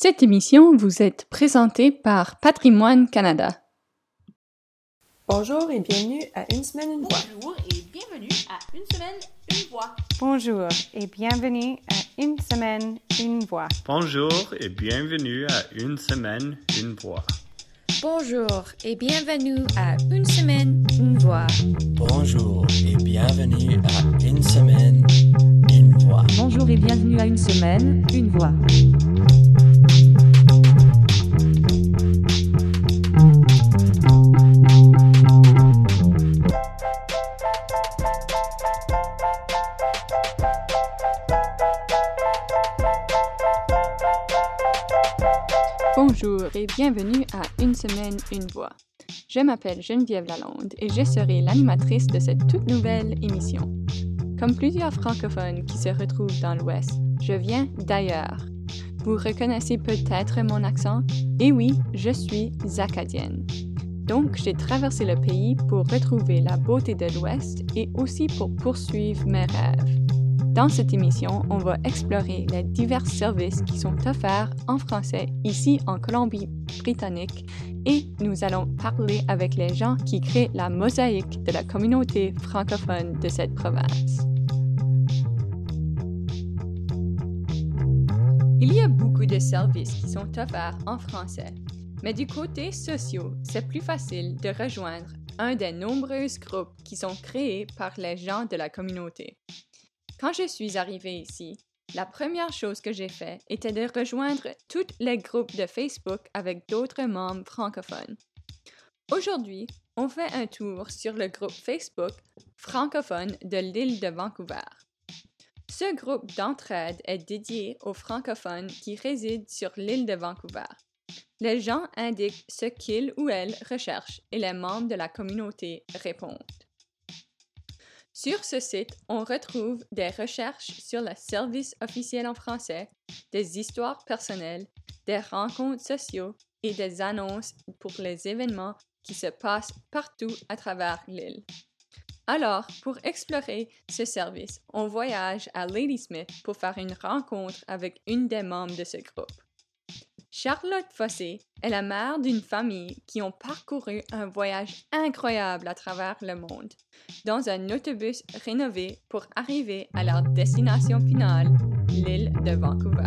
Cette émission vous est présentée par Patrimoine Canada. Bonjour et bienvenue à Une semaine, une voix. Bonjour et bienvenue à Une semaine, une voix. Bonjour et bienvenue à Une semaine, une voix. Bonjour et bienvenue à Une semaine, une voix. Bonjour et bienvenue à Une semaine, une voix. Bonjour et bienvenue à Une semaine, une voix. Bonjour et bienvenue à Une semaine, une voix. Bonjour et bienvenue à Une semaine, une voix. Je m'appelle Geneviève Lalonde et je serai l'animatrice de cette toute nouvelle émission. Comme plusieurs francophones qui se retrouvent dans l'Ouest, je viens d'ailleurs. Vous reconnaissez peut-être mon accent? Et oui, je suis acadienne. Donc, j'ai traversé le pays pour retrouver la beauté de l'Ouest et aussi pour poursuivre mes rêves. Dans cette émission, on va explorer les divers services qui sont offerts en français ici en Colombie-Britannique et nous allons parler avec les gens qui créent la mosaïque de la communauté francophone de cette province. Il y a beaucoup de services qui sont offerts en français, mais du côté social, c'est plus facile de rejoindre un des nombreux groupes qui sont créés par les gens de la communauté. Quand je suis arrivée ici, la première chose que j'ai fait était de rejoindre tous les groupes de Facebook avec d'autres membres francophones. Aujourd'hui, on fait un tour sur le groupe Facebook francophone de l'île de Vancouver. Ce groupe d'entraide est dédié aux francophones qui résident sur l'île de Vancouver. Les gens indiquent ce qu'ils ou elles recherchent et les membres de la communauté répondent. Sur ce site, on retrouve des recherches sur le service officiel en français, des histoires personnelles, des rencontres sociaux et des annonces pour les événements qui se passent partout à travers l'île. Alors, pour explorer ce service, on voyage à Ladysmith pour faire une rencontre avec une des membres de ce groupe. Charlotte Fossé est la mère d'une famille qui ont parcouru un voyage incroyable à travers le monde, dans un autobus rénové pour arriver à leur destination finale, l'île de Vancouver.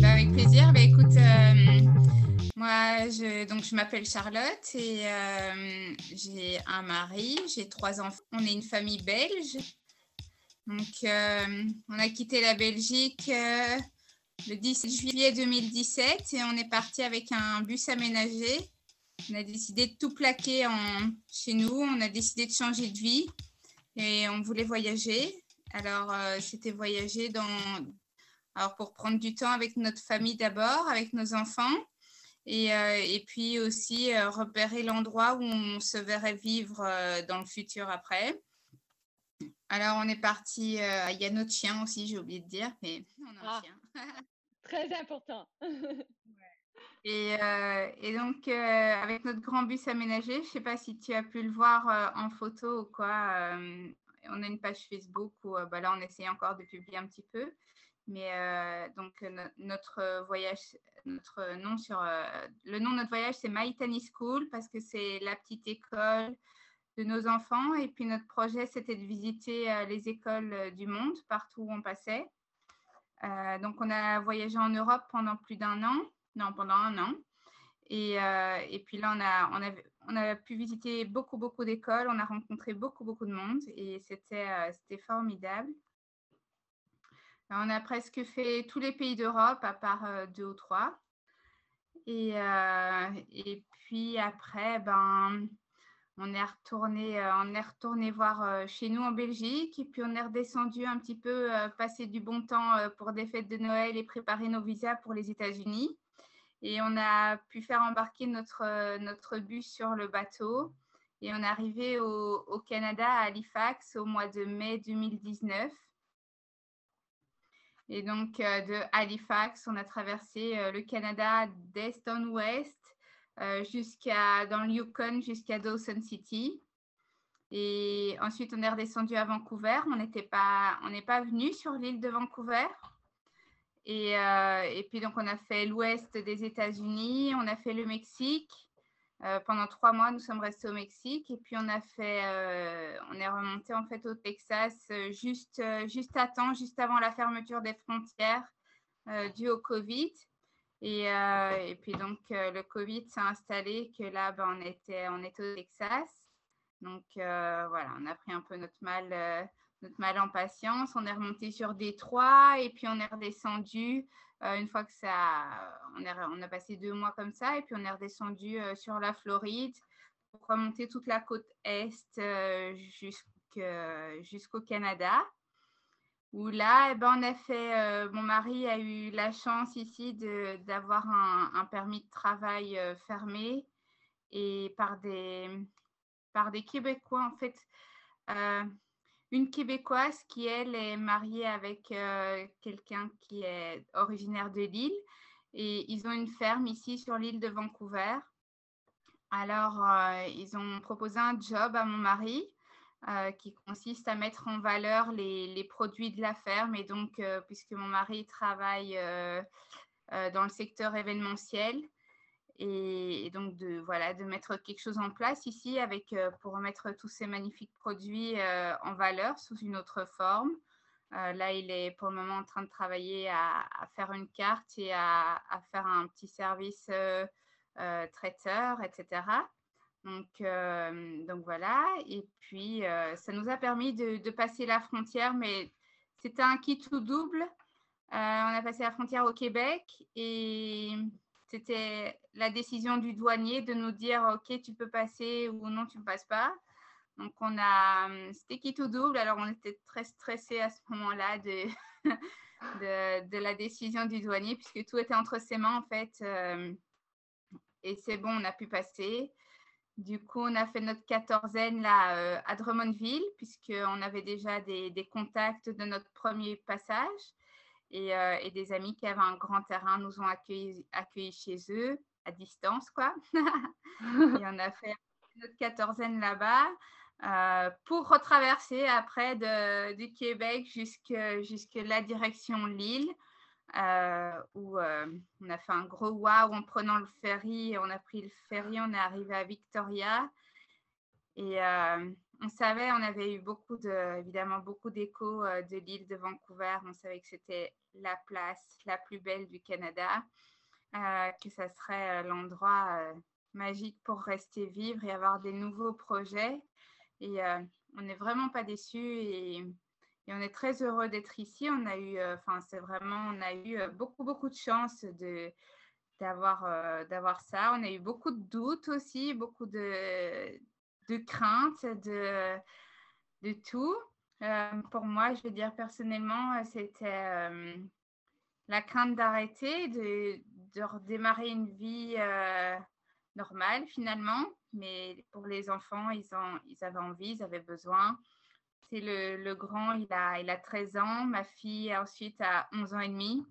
Bah, avec plaisir. Bah, écoute, euh, moi, je, je m'appelle Charlotte et euh, j'ai un mari, j'ai trois enfants. On est une famille belge. Donc, euh, on a quitté la Belgique euh, le 10 juillet 2017 et on est parti avec un bus aménagé. On a décidé de tout plaquer en, chez nous. On a décidé de changer de vie et on voulait voyager. Alors, euh, c'était voyager dans, alors pour prendre du temps avec notre famille d'abord, avec nos enfants. Et, et puis aussi repérer l'endroit où on se verrait vivre dans le futur après. Alors, on est parti. Euh, il y a notre chien aussi, j'ai oublié de dire, mais on a un Ah. chien. Très important. Et, euh, et donc, euh, avec notre grand bus aménagé, je ne sais pas si tu as pu le voir en photo ou quoi. on a une page Facebook où bah là, on essaie encore de publier un petit peu. Mais donc, no- notre voyage, notre nom sur le nom de notre voyage, c'est My School parce que c'est la petite école de nos enfants. Et puis, notre projet, c'était de visiter euh, les écoles euh, du monde partout où on passait. Euh, donc, on a voyagé en Europe pendant plus d'un an, non, pendant un an. Et, et puis là, on a, on, a, on a pu visiter beaucoup, beaucoup d'écoles. On a rencontré beaucoup, beaucoup de monde et c'était euh, formidable. On a presque fait tous les pays d'Europe, à part deux ou trois. Et, et puis après, ben, on est retourné, euh, on est retourné voir euh, chez nous en Belgique. Et puis on est redescendu un petit peu, euh, passer du bon temps pour des fêtes de Noël et préparer nos visas pour les États-Unis. Et on a pu faire embarquer notre, notre bus sur le bateau. Et on est arrivé au, Canada, à Halifax, au mois de mai 2019. Et donc, de Halifax, on a traversé le Canada d'est en ouest jusqu'à dans le Yukon jusqu'à Dawson City. Et ensuite, on est redescendu à Vancouver. On n'était pas, on n'est pas venu sur l'île de Vancouver. Et, euh, et, puis, donc, on a fait l'ouest des États-Unis, on a fait le Mexique. Euh, pendant trois mois, nous sommes restés au Mexique. Et puis, on a fait, euh, on est remonté en fait au Texas juste, juste à temps, juste avant la fermeture des frontières due au Covid. Et, et puis, donc, le Covid s'est installé, que là, ben, on, était, on était au Texas. Donc euh, voilà, on a pris un peu notre mal, euh, notre mal en patience. On est remonté sur Détroit et puis on est redescendu. Euh, une fois que ça, on, on, a passé deux mois comme ça et puis on est redescendu sur la Floride pour remonter toute la côte est jusqu'au Canada. Où là, eh ben, on a fait, mon mari a eu la chance ici d'avoir un, permis de travail fermé et par des, par des Québécois. En fait, euh, une Québécoise qui, elle, est mariée avec euh, quelqu'un qui est originaire de l'île. Et ils ont une ferme ici sur l'île de Vancouver. Alors, euh, ils ont proposé un job à mon mari qui consiste à mettre en valeur les, produits de la ferme. Et donc, puisque mon mari travaille dans le secteur événementiel, et, donc de voilà de mettre quelque chose en place ici avec euh, pour mettre tous ces magnifiques produits euh, en valeur sous une autre forme. Euh, là, il est pour le moment en train de travailler à, faire une carte et à, faire un petit service traiteur, etc. Donc, donc voilà. Et puis, ça nous a permis de, de passer la frontière, mais c'était un kit tout double. on a passé la frontière au Québec et c'était la décision du douanier de nous dire OK, tu peux passer ou non, tu ne passes pas. Donc, on a, c'était qui tout double. Alors, on était très stressés à ce moment-là de, de, la décision du douanier, puisque tout était entre ses mains, en fait. Euh, et c'est bon, on a pu passer. Du coup, on a fait notre quatorzaine là euh, à Drummondville, puisqu'on avait déjà des, contacts de notre premier passage. Euh, et, des amis qui avaient un grand terrain nous ont accueillis, accueillis chez eux à distance, quoi. et on a fait notre quatorzaine là-bas euh, pour retraverser après de, du Québec jusque, jusque la direction Lille, euh, où on a fait un gros wow en prenant le ferry. On a pris le ferry, on est arrivé à Victoria. Et on savait, on avait eu beaucoup de, évidemment, beaucoup d'échos euh, de l'île de Vancouver. On savait que c'était la place la plus belle du Canada, euh, que ça serait euh, l'endroit magique pour rester vivre et avoir des nouveaux projets. Et on n'est vraiment pas déçus et, on est très heureux d'être ici. On a eu, enfin, c'est vraiment, on a eu beaucoup, beaucoup de chance de d'avoir d'avoir ça. On a eu beaucoup de doutes aussi, beaucoup de de crainte, de, de tout. Euh, pour moi, je veux dire personnellement, c'était euh, la crainte d'arrêter, de, de, redémarrer une vie euh, normale finalement. Mais pour les enfants, ils, ont, ils avaient envie, ils avaient besoin. C'est le, le, grand, il a, il a 13 ans. Ma fille ensuite a 11 ans et demi.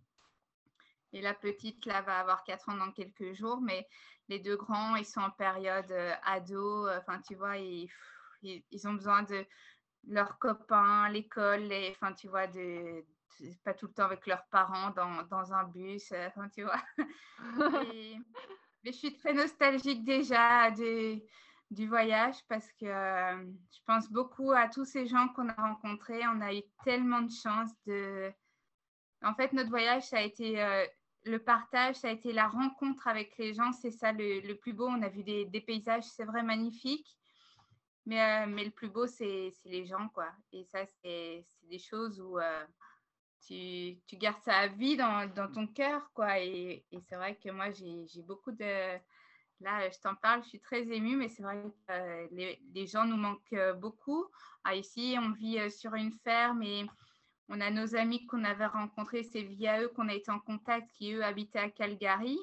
Et la petite, là, va avoir 4 ans dans quelques jours. Mais les deux grands, ils sont en période euh, ado. Enfin, tu vois, ils, ils, ont besoin de leurs copains, l'école, enfin, tu vois, de, pas tout le temps avec leurs parents dans, dans un bus. Euh, enfin, tu vois. mais je suis très nostalgique déjà de, du voyage parce que je pense beaucoup à tous ces gens qu'on a rencontrés. On a eu tellement de chance de. En fait, notre voyage, ça a été le partage, ça a été la rencontre avec les gens, c'est ça le, plus beau. On a vu des, paysages, c'est vrai, magnifiques. Mais, euh, mais le plus beau, c'est les gens, quoi. Et ça, c'est des choses où euh, tu, tu, gardes ça à vie dans, dans ton cœur, quoi. Et, et c'est vrai que moi, j'ai beaucoup de... Là, je t'en parle, je suis très émue, mais c'est vrai que euh, les, gens nous manquent beaucoup. Ah, ici, on vit sur une ferme et on a nos amis qu'on avait rencontrés, c'est via eux qu'on a été en contact, qui eux habitaient à Calgary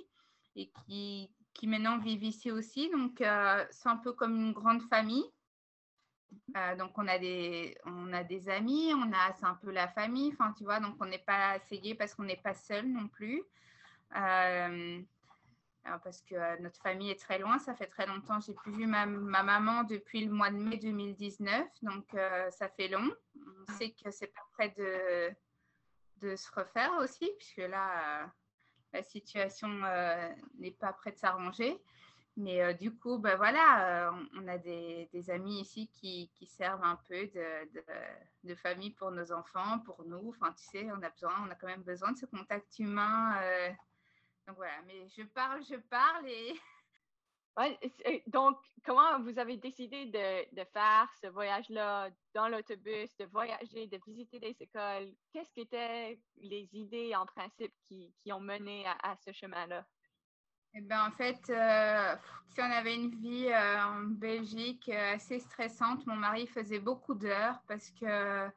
et qui, qui maintenant vivent ici aussi. Donc, euh, c'est un peu comme une grande famille. Euh, donc, on a, des, on a des amis, on a, c'est un peu la famille, enfin, tu vois, donc on n'est pas assez parce qu'on n'est pas seul non plus. Euh, parce que notre famille est très loin. Ça fait très longtemps. J'ai plus vu ma, ma, maman depuis le mois de mai 2019. Donc, ça fait long. On sait que c'est pas près de, de se refaire aussi, puisque là, la situation n'est pas près de s'arranger. Mais du coup, ben voilà, on a des, des, amis ici qui, qui, servent un peu de, de, de, famille pour nos enfants, pour nous. Enfin, tu sais, on a besoin, on a quand même besoin de ce contact humain. Donc voilà, mais je parle, je parle et Ouais, donc, comment vous avez décidé de, de faire ce voyage-là dans l'autobus, de voyager, de visiter des écoles? Qu'est-ce qui étaient les idées en principe qui, qui ont mené à, à ce chemin-là? Eh ben, en fait, euh, si on avait une vie euh, en Belgique euh, assez stressante, mon mari faisait beaucoup d'heures parce que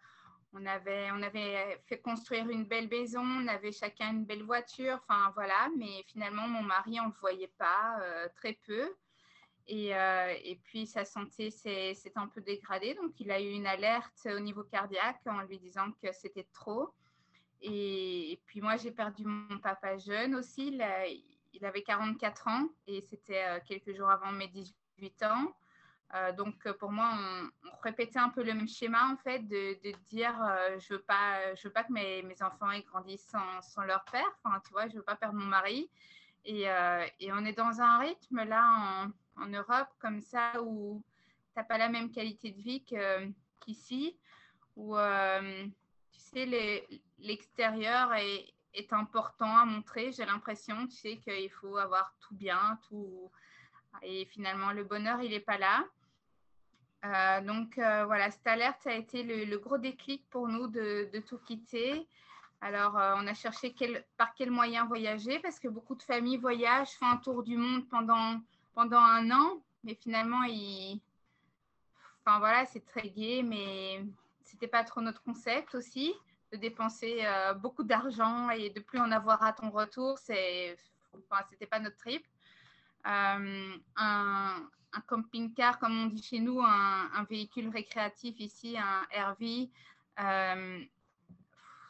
on avait, on avait fait construire une belle maison, on avait chacun une belle voiture, enfin voilà, mais finalement, mon mari, on ne le voyait pas, euh, très peu. Et, euh, et, puis, sa santé s'est un peu dégradée, donc il a eu une alerte au niveau cardiaque en lui disant que c'était trop. Et, puis, moi, j'ai perdu mon papa jeune aussi, il, il avait 44 ans et c'était euh, quelques jours avant mes 18 ans. Euh, donc, euh, pour moi, on, répétait un peu le même schéma, en fait, de, dire euh, je ne veux, pas, veux pas que mes, mes enfants aient grandissent sans, sans, leur père. Enfin, tu vois, je ne veux pas perdre mon mari. Et, et, on est dans un rythme, là, en, en Europe, comme ça, où tu n'as pas la même qualité de vie qu'ici, où, tu sais, l'extérieur est important à montrer. J'ai l'impression, tu sais, qu'il faut avoir tout bien, tout. Et finalement, le bonheur, il n'est pas là. Euh, donc euh, voilà, cette alerte a été le, gros déclic pour nous de, tout quitter. Alors euh, on a cherché par quel moyen voyager parce que beaucoup de familles voyagent, font un tour du monde pendant, pendant un an, mais finalement, enfin voilà, c'est très gai, mais c'était pas trop notre concept aussi de dépenser beaucoup d'argent et de plus en avoir à ton retour, c'est, enfin, pas notre trip. Euh, un, camping-car, comme on dit chez nous, un, véhicule récréatif ici, un RV. Euh,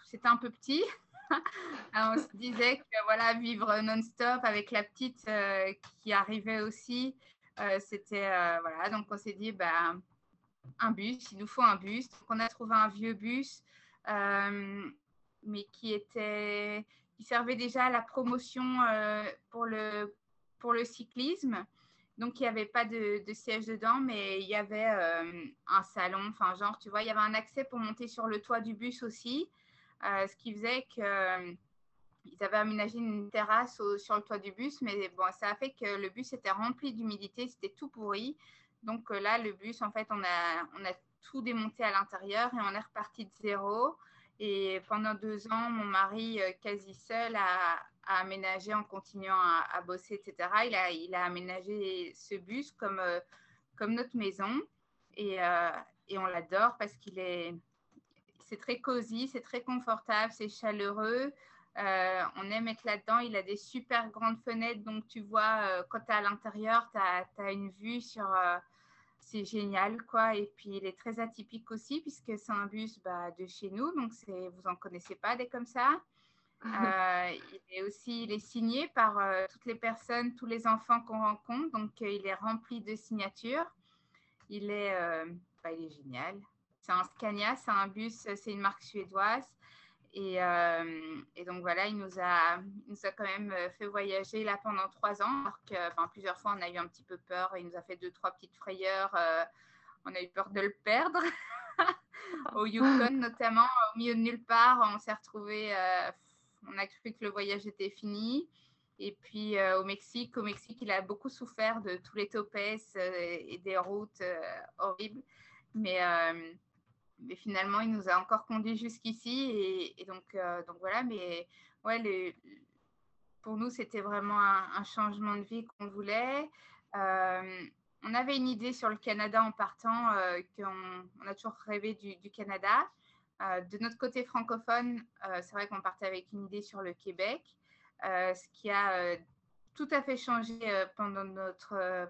C'était un peu petit. on se disait que voilà, vivre non-stop avec la petite euh, qui arrivait aussi, euh, c'était euh, voilà. Donc on s'est dit bah, un bus, il nous faut un bus. Donc on a trouvé un vieux bus, euh, mais qui était qui servait déjà à la promotion euh, pour le pour le cyclisme. Donc, il n'y avait pas de, de, siège dedans, mais il y avait euh, un salon, enfin, genre, tu vois, il y avait un accès pour monter sur le toit du bus aussi, euh, ce qui faisait qu'ils euh, avaient aménagé une terrasse sur le toit du bus, mais bon, ça a fait que le bus était rempli d'humidité, c'était tout pourri. Donc là, le bus, en fait, on a, on a tout démonté à l'intérieur et on est reparti de zéro. Et pendant deux ans, mon mari, quasi seul, a, a aménagé en continuant à, bosser, etc. Il a, il a aménagé ce bus comme, euh, comme notre maison. Et, euh, et on l'adore parce qu'il est, c'est très cosy, c'est très confortable, c'est chaleureux. Euh, on aime être là-dedans. Il a des super grandes fenêtres, donc tu vois, quand tu es à l'intérieur, tu as, une vue sur. C'est génial, quoi. Et puis, il est très atypique aussi, puisque c'est un bus bah, de chez nous, donc vous n'en connaissez pas des comme ça. Euh, il est aussi il est signé par euh, toutes les personnes, tous les enfants qu'on rencontre. Donc, euh, il est rempli de signatures. Il est, bah, il est génial. C'est un Scania, c'est un bus, c'est une marque suédoise. Et, donc, voilà, il nous, a, nous a quand même fait voyager là pendant trois ans. Alors que, enfin, plusieurs fois, on a eu un petit peu peur. Il nous a fait deux, trois petites frayeurs. on a eu peur de le perdre. au Yukon, notamment, au milieu de nulle part, on s'est retrouvé on a cru que le voyage était fini. Et puis euh, au Mexique, au Mexique, il a beaucoup souffert de tous les topes euh, et des routes euh, horribles. Mais, finalement, il nous a encore conduits jusqu'ici. Et, donc, voilà, mais ouais, pour nous, c'était vraiment un, changement de vie qu'on voulait. on avait une idée sur le Canada en partant, qu'on on a toujours rêvé du Canada. Euh, de notre côté francophone, euh, c'est vrai qu'on partait avec une idée sur le Québec, euh, ce qui a tout à fait changé pendant, notre,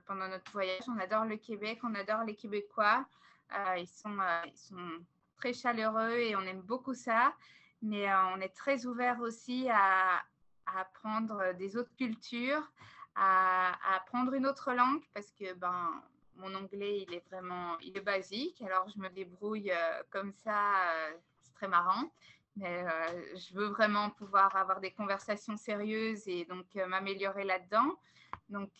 voyage. On adore le Québec, on adore les Québécois. ils, sont, très chaleureux et on aime beaucoup ça. Mais on est très ouvert aussi à, à apprendre des autres cultures, à, apprendre une autre langue parce que ben, mon anglais, il est vraiment il est basique. Alors, je me débrouille comme ça. c'est très marrant. Mais je veux vraiment pouvoir avoir des conversations sérieuses et donc m'améliorer là-dedans. Donc,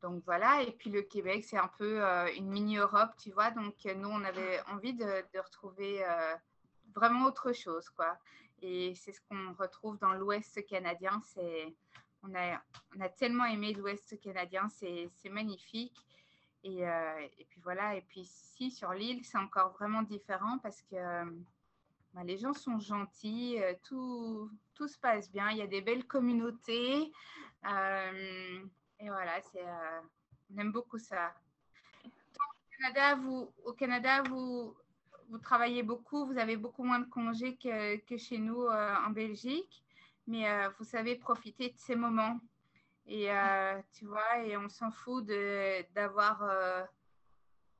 donc voilà, et puis le Québec, c'est un peu une mini-Europe, tu vois. Donc nous, on avait envie de, de retrouver vraiment autre chose, quoi. Et c'est ce qu'on retrouve dans l'Ouest canadien. C'est, on, a, tellement aimé l'Ouest canadien, c'est, magnifique. Et, et, puis voilà, et puis ici sur l'île, c'est encore vraiment différent parce que bah, les gens sont gentils, tout, tout se passe bien, il y a des belles communautés. et voilà, on aime beaucoup ça. Au Canada, vous, travaillez beaucoup, vous avez beaucoup moins de congés que, chez nous euh, en Belgique, mais euh, vous savez profiter de ces moments. Et euh, tu vois, et on s'en fout d'avoir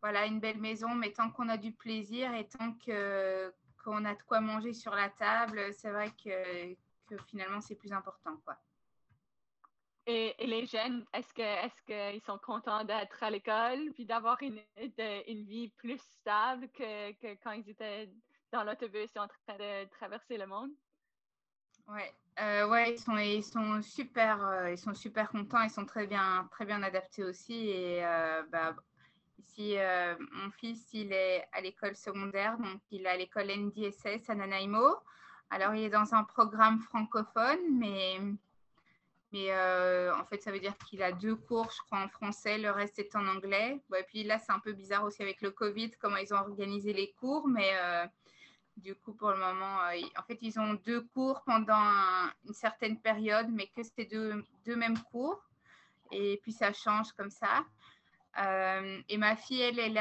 voilà, une belle maison, mais tant qu'on a du plaisir et tant qu'on a de quoi manger sur la table, c'est vrai que, que finalement c'est plus important. quoi. Et, les jeunes, est-ce qu'ils sont contents d'être à l'école puis d'avoir une, une vie plus stable que, que, quand ils étaient dans l'autobus et en train de traverser le monde? Ouais, euh, ouais, ils sont ils sont super euh, ils sont super contents, ils sont très bien très bien adaptés aussi et euh, bah, ici mon fils il est à l'école secondaire donc il est à l'école NDSS à Nanaimo. Alors il est dans un programme francophone mais mais euh, en fait, ça veut dire qu'il a deux cours, je crois, en français, le reste est en anglais. et puis là, c'est un peu bizarre aussi avec le Covid, comment ils ont organisé les cours. Mais euh, du coup, pour le moment, euh, en fait, ils ont deux cours pendant une certaine période, mais que c'est deux, mêmes cours. Et puis, ça change comme ça. et ma fille, elle, elle,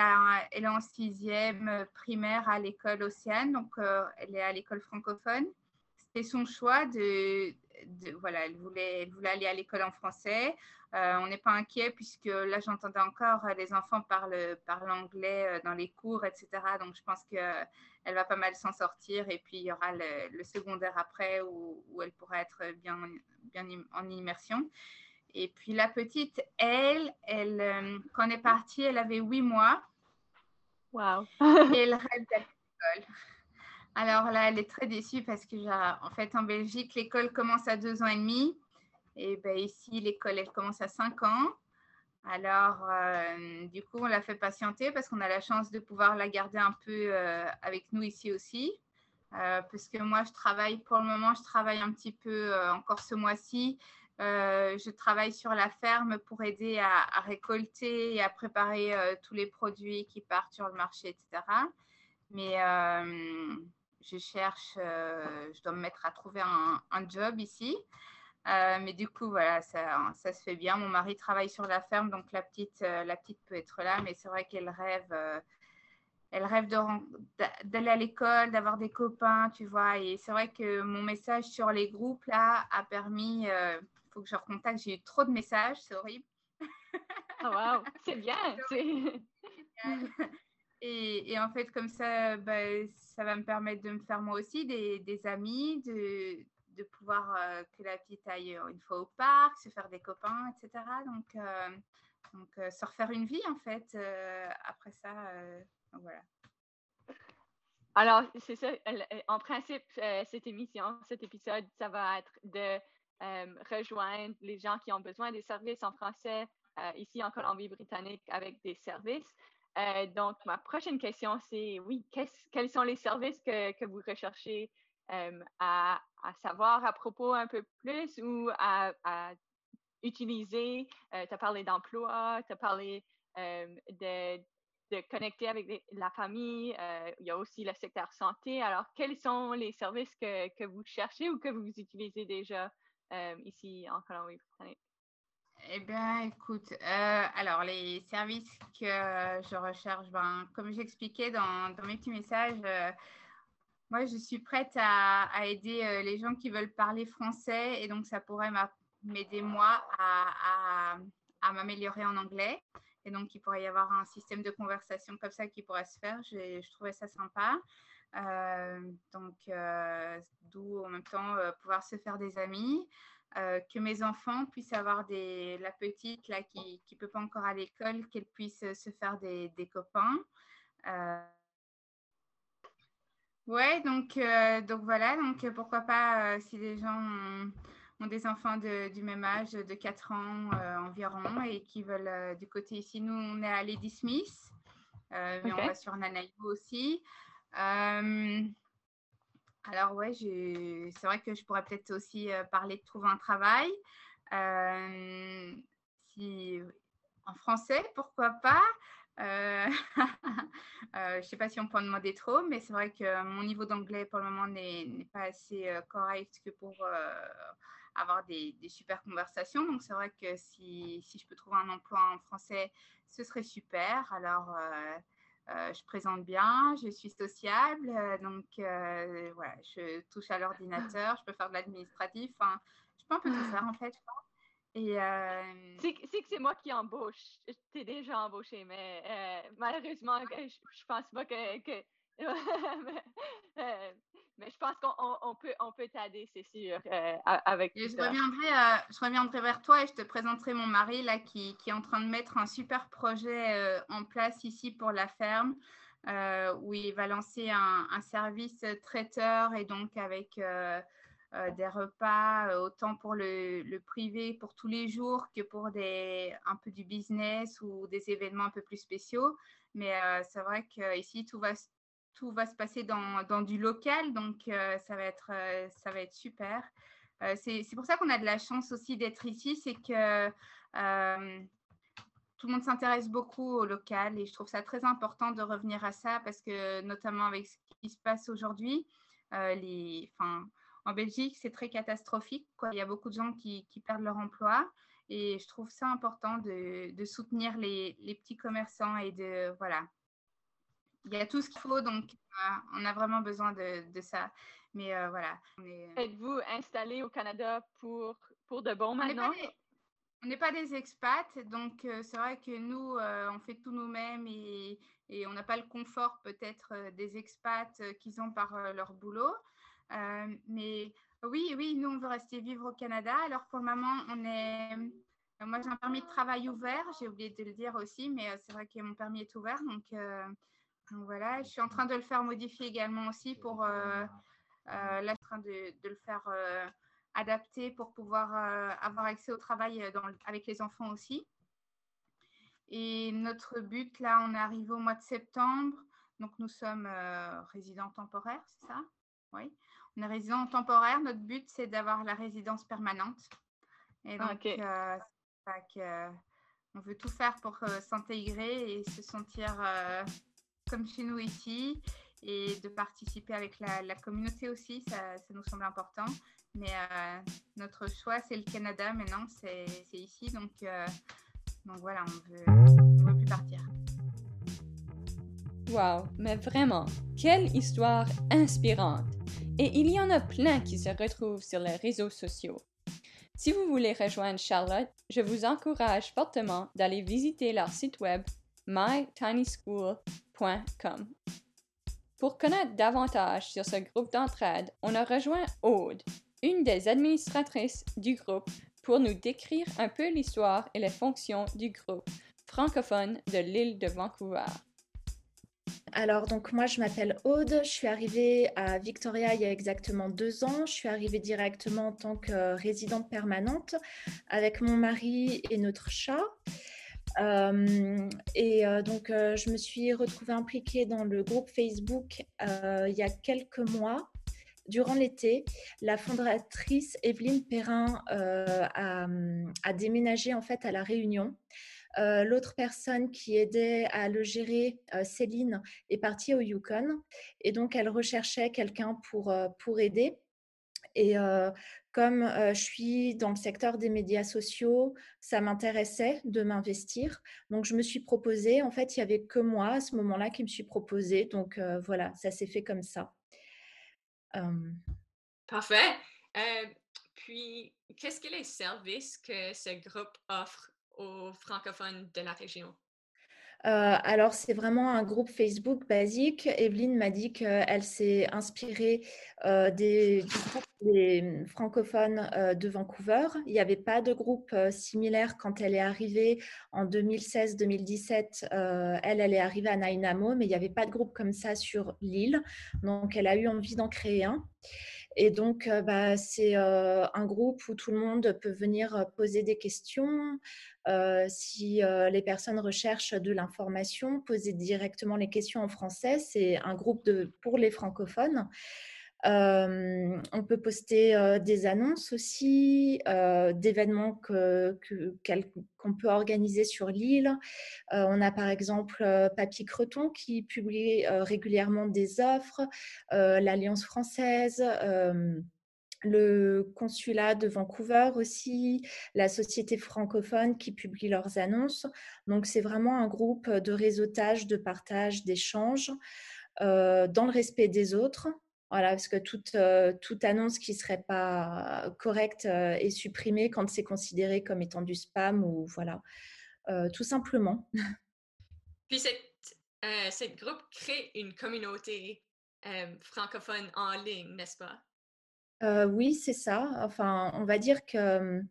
elle est en sixième primaire à l'école Océane, donc elle est à l'école francophone. C'était son choix de, voilà, elle voulait, elle voulait aller à l'école en français. Euh, on n'est pas inquiet puisque là, j'entendais encore euh, les enfants parlent, parlent anglais euh, dans les cours, etc. Donc, je pense qu'elle va pas mal s'en sortir. Et puis, il y aura le, secondaire après où, où, elle pourra être bien, bien en immersion. Et puis, la petite, elle, elle quand on est parti, elle avait huit mois. Wow. et elle rêve d'aller à l'école. Alors là, elle est très déçue parce que, en fait, en Belgique, l'école commence à deux ans et demi. Et ben, ici, l'école, elle commence à cinq ans. Alors, euh, du coup, on l'a fait patienter parce qu'on a la chance de pouvoir la garder un peu euh, avec nous ici aussi. Euh, parce que moi, je travaille, pour le moment, je travaille un petit peu encore ce mois-ci. je travaille sur la ferme pour aider à, à récolter et à préparer tous les produits qui partent sur le marché, etc. Mais je cherche, euh, je dois me mettre à trouver un, job ici. Euh, mais du coup, voilà, ça, ça, se fait bien. Mon mari travaille sur la ferme, donc la petite, euh, la petite peut être là, mais c'est vrai qu'elle rêve, elle rêve d'aller à l'école, d'avoir des copains, tu vois. Et c'est vrai que mon message sur les groupes, là, a permis, il faut que je recontacte, j'ai eu trop de messages, c'est horrible. Oh, wow, c'est bien. Et, en fait, comme ça, bah, ça va me permettre de me faire moi aussi des, amis, de, pouvoir euh, que la petite aille une fois au parc, se faire des copains, etc. Donc, euh, donc euh, se refaire une vie, en fait, après ça. voilà. Alors, c'est ça. En principe, cette émission, cet épisode, ça va être de rejoindre les gens qui ont besoin des services en français ici en Colombie-Britannique avec des services. Euh, donc, ma prochaine question, c'est oui, quels sont les services que, que vous recherchez euh, à, à, savoir à propos un peu plus ou à, utiliser? Euh, tu as parlé d'emploi, tu as parlé de, de, connecter avec la famille, il y a aussi le secteur santé. Alors, quels sont les services que, que vous cherchez ou que vous utilisez déjà ici en Colombie-Britannique? Eh bien, écoute, euh, alors les services que je recherche, ben, comme j'expliquais dans, dans, mes petits messages, euh, moi je suis prête à, aider euh, les gens qui veulent parler français et donc ça pourrait m'aider moi à, m'améliorer en anglais. Et donc il pourrait y avoir un système de conversation comme ça qui pourrait se faire. Je trouvais ça sympa. donc, d'où en même temps pouvoir se faire des amis. Que mes enfants puissent avoir des, la petite là, qui ne peut pas encore à l'école, qu'elle puisse se faire des, des copains. Ouais, donc, donc voilà, donc pourquoi pas si les gens ont, des enfants de, du même âge, de 4 ans environ, et qui veulent du côté ici, nous on est à Lady Smith, mais on va sur Nanaimo aussi. Alors ouais, c'est vrai que je pourrais peut-être aussi parler de trouver un travail. si... En français, pourquoi pas? Je ne sais pas si on peut en demander trop, mais c'est vrai que mon niveau d'anglais pour le moment n'est pas assez correct que pour avoir des, super conversations. Donc c'est vrai que si, si, je peux trouver un emploi en français, ce serait super. Alors euh, je présente bien, je suis sociable, euh, donc euh, voilà, je touche à l'ordinateur, je peux faire de l'administratif, enfin, je peux un peu tout faire en fait. Et c'est que c'est moi qui embauche. T'es déjà embauché, mais malheureusement, je, je pense pas que mais je pense qu'on peut, on peut t'aider, c'est sûr, euh, avec je reviendrai, euh, je reviendrai vers toi et je te présenterai mon mari là qui, qui est en train de mettre un super projet euh, en place ici pour la ferme où il va lancer un, un, service traiteur et donc avec des repas autant pour le, le, privé pour tous les jours que pour des, un peu du business ou des événements un peu plus spéciaux. Mais c'est vrai qu'ici, tout va tout va se passer dans, du local, donc euh, ça, va être, euh, ça va être super. Euh, c'est pour ça qu'on a de la chance aussi d'être ici, c'est que tout le monde s'intéresse beaucoup au local et je trouve ça très important de revenir à ça parce que notamment avec ce qui se passe aujourd'hui, les, en Belgique, c'est très catastrophique. Quoi. Il y a beaucoup de gens qui, qui, perdent leur emploi et je trouve ça important de, de soutenir les, les, petits commerçants et de, voilà, il y a tout ce qu'il faut, donc euh, on a vraiment besoin de, de ça. Mais euh, voilà. Euh, Êtes-vous installé au Canada pour, pour de bon maintenant? On n'est pas des expats, donc c'est vrai que nous, on fait tout nous-mêmes et, et, on n'a pas le confort peut-être des expats qu'ils ont par leur boulot. mais oui, oui, nous, on veut rester vivre au Canada. Alors pour le moment, on est... Moi, j'ai un permis de travail ouvert, j'ai oublié de le dire aussi, mais c'est vrai que mon permis est ouvert, donc donc voilà, je suis en train de le faire modifier également aussi pour, euh, euh, là, je suis en train de, le faire euh, adapter pour pouvoir avoir accès au travail avec les enfants aussi. Et notre but, là, on est arrivé au mois de septembre. Donc, nous sommes résidents temporaires, c'est ça? Oui. On est résidents temporaires. Notre but, c'est d'avoir la résidence permanente. Et donc, on veut tout faire pour s'intégrer et se sentir comme chez nous ici et de participer avec la, communauté aussi, ça, nous semble important. Mais euh, notre choix, c'est le Canada maintenant, c'est ici. Donc, euh, donc voilà, on veut, veut plus partir. Wow, mais vraiment, quelle histoire inspirante! Et il y en a plein qui se retrouvent sur les réseaux sociaux. Si vous voulez rejoindre Charlotte, je vous encourage fortement d'aller visiter leur site web mytinyschool.com. Pour connaître davantage sur ce groupe d'entraide, on a rejoint Aude, une des administratrices du groupe, pour nous décrire un peu l'histoire et les fonctions du groupe francophone de l'île de Vancouver. Alors, donc moi, je m'appelle Aude. Je suis arrivée à Victoria il y a exactement deux ans. Je suis arrivée directement en tant que résidente permanente avec mon mari et notre chat. Euh, et euh, donc, euh, je me suis retrouvée impliquée dans le groupe Facebook il y a quelques mois. Durant l'été, la fondatrice Evelyne Perrin a, déménagé en fait à La Réunion. L'autre personne qui aidait à le gérer, Céline, est partie au Yukon. Et donc, elle recherchait quelqu'un pour, pour aider. Et comme je suis dans le secteur des médias sociaux, ça m'intéressait de m'investir. Donc, je me suis proposée. En fait, il n'y avait que moi à ce moment-là qui me suis proposée. Donc, voilà, ça s'est fait comme ça. Parfait. puis, qu'est-ce que les services que ce groupe offre aux francophones de la région? Euh, alors, c'est vraiment un groupe Facebook basique. Evelyne m'a dit qu'elle s'est inspirée euh, des, francophones euh, de Vancouver. Il n'y avait pas de groupe similaire quand elle est arrivée en 2016-2017. elle, elle est arrivée à Nainamo, mais il n'y avait pas de groupe comme ça sur l'île. Donc, elle a eu envie d'en créer un. Et donc, bah, c'est un groupe où tout le monde peut venir poser des questions. si les personnes recherchent de l'information, poser directement les questions en français. C'est un groupe pour les francophones. On peut poster des annonces aussi, d'événements qu'on peut organiser sur l'île. on a par exemple Papy Creton qui publie régulièrement des offres, l'Alliance française le consulat de Vancouver aussi, la société francophone qui publie leurs annonces. Donc c'est vraiment un groupe de réseautage, de partage, d'échange dans le respect des autres. Voilà, parce que toute, euh, toute annonce qui ne serait pas correcte euh, est supprimée quand c'est considéré comme étant du spam ou voilà, euh, tout simplement. Puis cette, groupe crée une communauté francophone en ligne, n'est-ce pas? oui, c'est ça. Enfin, on va dire que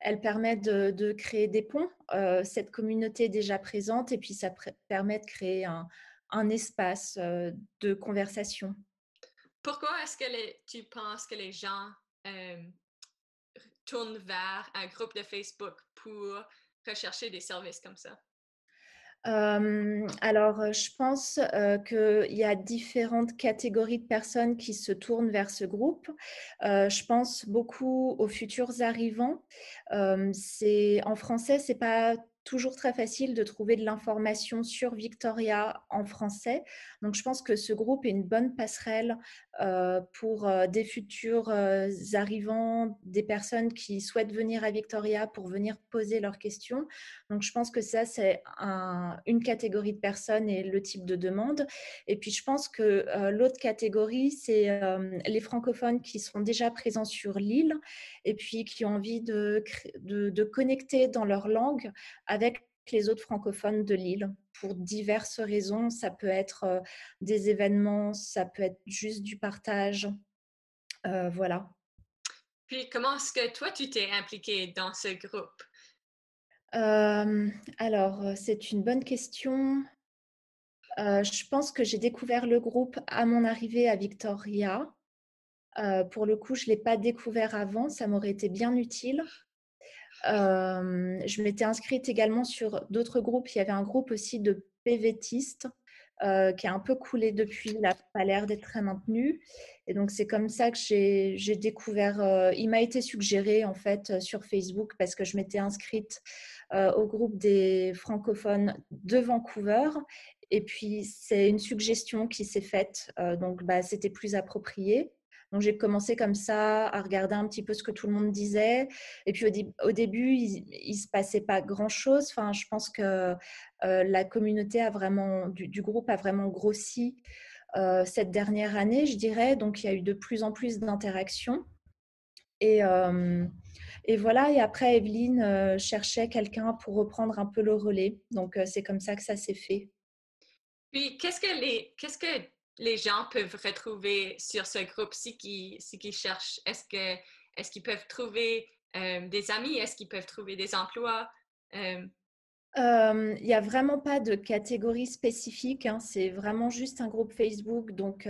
elle permet de, de créer des ponts. cette communauté est déjà présente et puis ça permet de créer un, un espace de conversation. Pourquoi est-ce que tu penses que les gens tournent vers un groupe de Facebook pour rechercher des services comme ça? alors, je pense qu'il y a différentes catégories de personnes qui se tournent vers ce groupe. je pense beaucoup aux futurs arrivants. en français, c'est pas toujours très facile de trouver de l'information sur Victoria en français. Donc, je pense que ce groupe est une bonne passerelle euh, pour euh, des futurs euh, arrivants, des personnes qui souhaitent venir à Victoria pour venir poser leurs questions. Donc, je pense que ça, c'est une catégorie de personnes et le type de demande. Et puis, je pense que l'autre catégorie, c'est les francophones qui sont déjà présents sur l'île et puis qui ont envie de, de, de connecter dans leur langue avec les autres francophones de l'île pour diverses raisons. Ça peut être euh, des événements, ça peut être juste du partage. Euh, voilà. Puis comment est-ce que toi, tu t'es impliqué dans ce groupe? Euh, alors, c'est une bonne question. je pense que j'ai découvert le groupe à mon arrivée à Victoria. pour le coup, je ne l'ai pas découvert avant, ça m'aurait été bien utile je m'étais inscrite également sur d'autres groupes. Il y avait un groupe aussi de PVTistes qui a un peu coulé depuis. Il n'a pas l'air d'être très maintenu. Et donc, c'est comme ça que j'ai découvert. il m'a été suggéré, en fait, sur Facebook parce que je m'étais inscrite au groupe des francophones de Vancouver. Et puis, c'est une suggestion qui s'est faite. donc, bah, c'était plus approprié. Donc j'ai commencé comme ça à regarder un petit peu ce que tout le monde disait. Et puis au, début, il, ne se passait pas grand-chose. Enfin, je pense que euh, la communauté a vraiment, du, groupe a vraiment grossi euh, cette dernière année, je dirais. Donc il y a eu de plus en plus d'interactions. Et, euh, et, voilà, et après, Evelyne cherchait quelqu'un pour reprendre un peu le relais. Donc, c'est comme ça que ça s'est fait. Puis, qu'est-ce que, les, qu'est-ce que les gens peuvent retrouver sur ce groupe si qui, si qui cherchent? Est-ce que est-ce qu'ils peuvent trouver euh, des amis? Est-ce qu'ils peuvent trouver des emplois? Euh, il n'y a vraiment pas de catégorie spécifique, hein. c'est vraiment juste un groupe Facebook. Donc,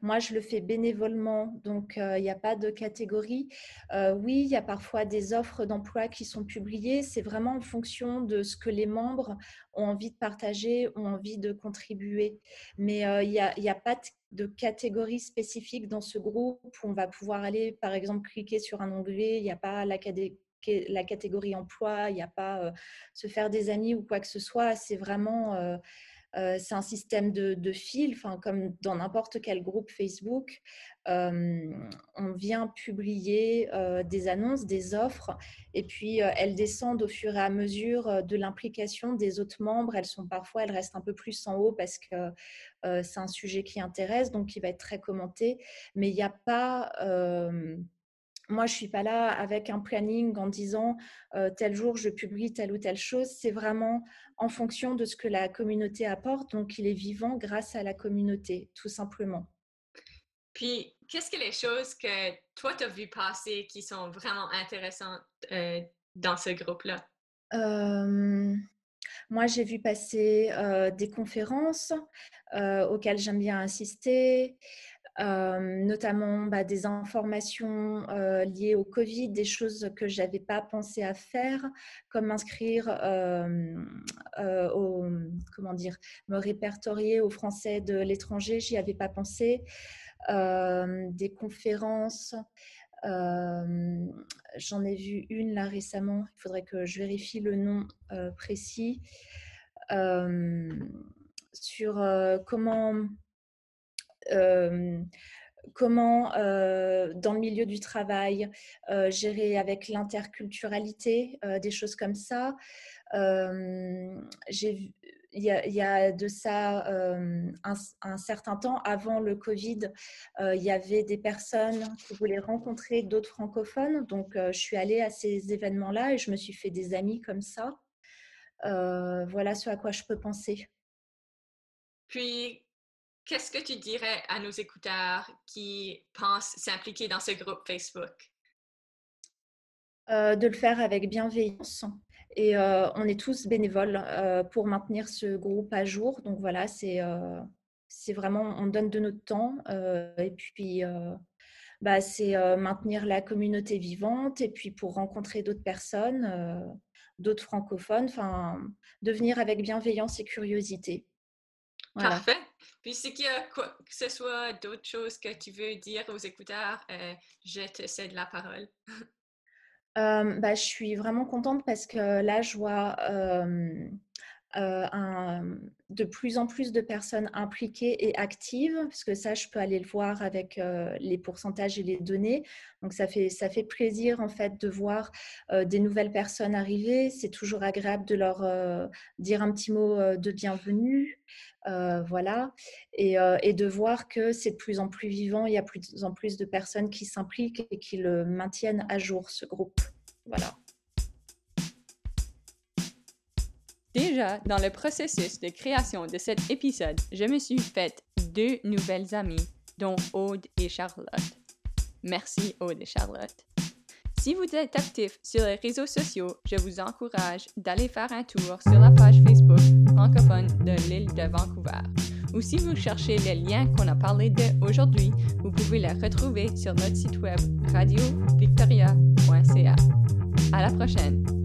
moi, je le fais bénévolement, donc il n'y a pas de catégorie. oui, il y a parfois des offres d'emploi qui sont publiées. C'est vraiment en fonction de ce que les membres ont envie de partager, ont envie de contribuer. Mais il n'y a, a, pas de catégorie spécifique dans ce groupe où on va pouvoir aller, par exemple, cliquer sur un onglet. Il n'y a pas la catégorie la catégorie emploi, il n'y a pas euh, se faire des amis ou quoi que ce soit. C'est vraiment euh, euh, c'est un système de, de fil, comme dans n'importe quel groupe Facebook. on vient publier des annonces, des offres, et puis elles descendent au fur et à mesure de l'implication des autres membres. Elles sont parfois, elles restent un peu plus en haut parce que c'est un sujet qui intéresse, donc qui va être très commenté. Mais il n'y a pas moi, je suis pas là avec un planning en disant tel jour je publie telle ou telle chose. C'est vraiment en fonction de ce que la communauté apporte. Donc, il est vivant grâce à la communauté, tout simplement. Puis, qu'est-ce que les choses que toi, tu as vu passer qui sont vraiment intéressantes dans ce groupe-là? moi, j'ai vu passer des conférences auxquelles j'aime bien assister notamment bah, des informations liées au Covid, des choses que je n'avais pas pensé à faire, comme m'inscrire au, comment dire, me répertorier aux Français de l'étranger, j'y avais pas pensé. des conférences, j'en ai vu une là récemment, il faudrait que je vérifie le nom précis, sur comment comment, dans le milieu du travail, gérer avec l'interculturalité, des choses comme ça. il y, a, de ça un, certain temps, avant le Covid, il y avait des personnes qui voulaient rencontrer d'autres francophones. Donc, je suis allée à ces événements-là et je me suis fait des amis comme ça. voilà ce à quoi je peux penser. Puis, qu'est-ce que tu dirais à nos écouteurs qui pensent s'impliquer dans ce groupe Facebook? Euh, de le faire avec bienveillance. Et euh, on est tous bénévoles euh, pour maintenir ce groupe à jour. Donc voilà, c'est c'est vraiment, on donne de notre temps. et puis, bah, c'est maintenir la communauté vivante. Et puis, pour rencontrer d'autres personnes, d'autres francophones, enfin, de venir avec bienveillance et curiosité. Parfait. Puis, s'il y a quoi que ce soit d'autres choses que tu veux dire aux écouteurs, euh, je te cède la parole. Euh, bah, je suis vraiment contente parce que là, je vois euh, un, de plus en plus de personnes impliquées et actives, parce que ça, je peux aller le voir avec les pourcentages et les données. Donc, ça fait, ça fait plaisir en fait de voir des nouvelles personnes arriver. C'est toujours agréable de leur dire un petit mot de bienvenue. Euh, voilà, euh, et, de voir que c'est de plus en plus vivant, il y a de plus en plus de personnes qui s'impliquent et qui le maintiennent à jour, ce groupe. Voilà. Déjà, dans le processus de création de cet épisode, je me suis fait deux nouvelles amies, dont Aude et Charlotte. Merci Aude et Charlotte. Si vous êtes actif sur les réseaux sociaux, je vous encourage d'aller faire un tour sur la page Facebook francophone de l'île de Vancouver. Ou si vous cherchez les liens qu'on a parlé d'aujourd'hui, vous pouvez les retrouver sur notre site web radiovictoria.ca. À la prochaine!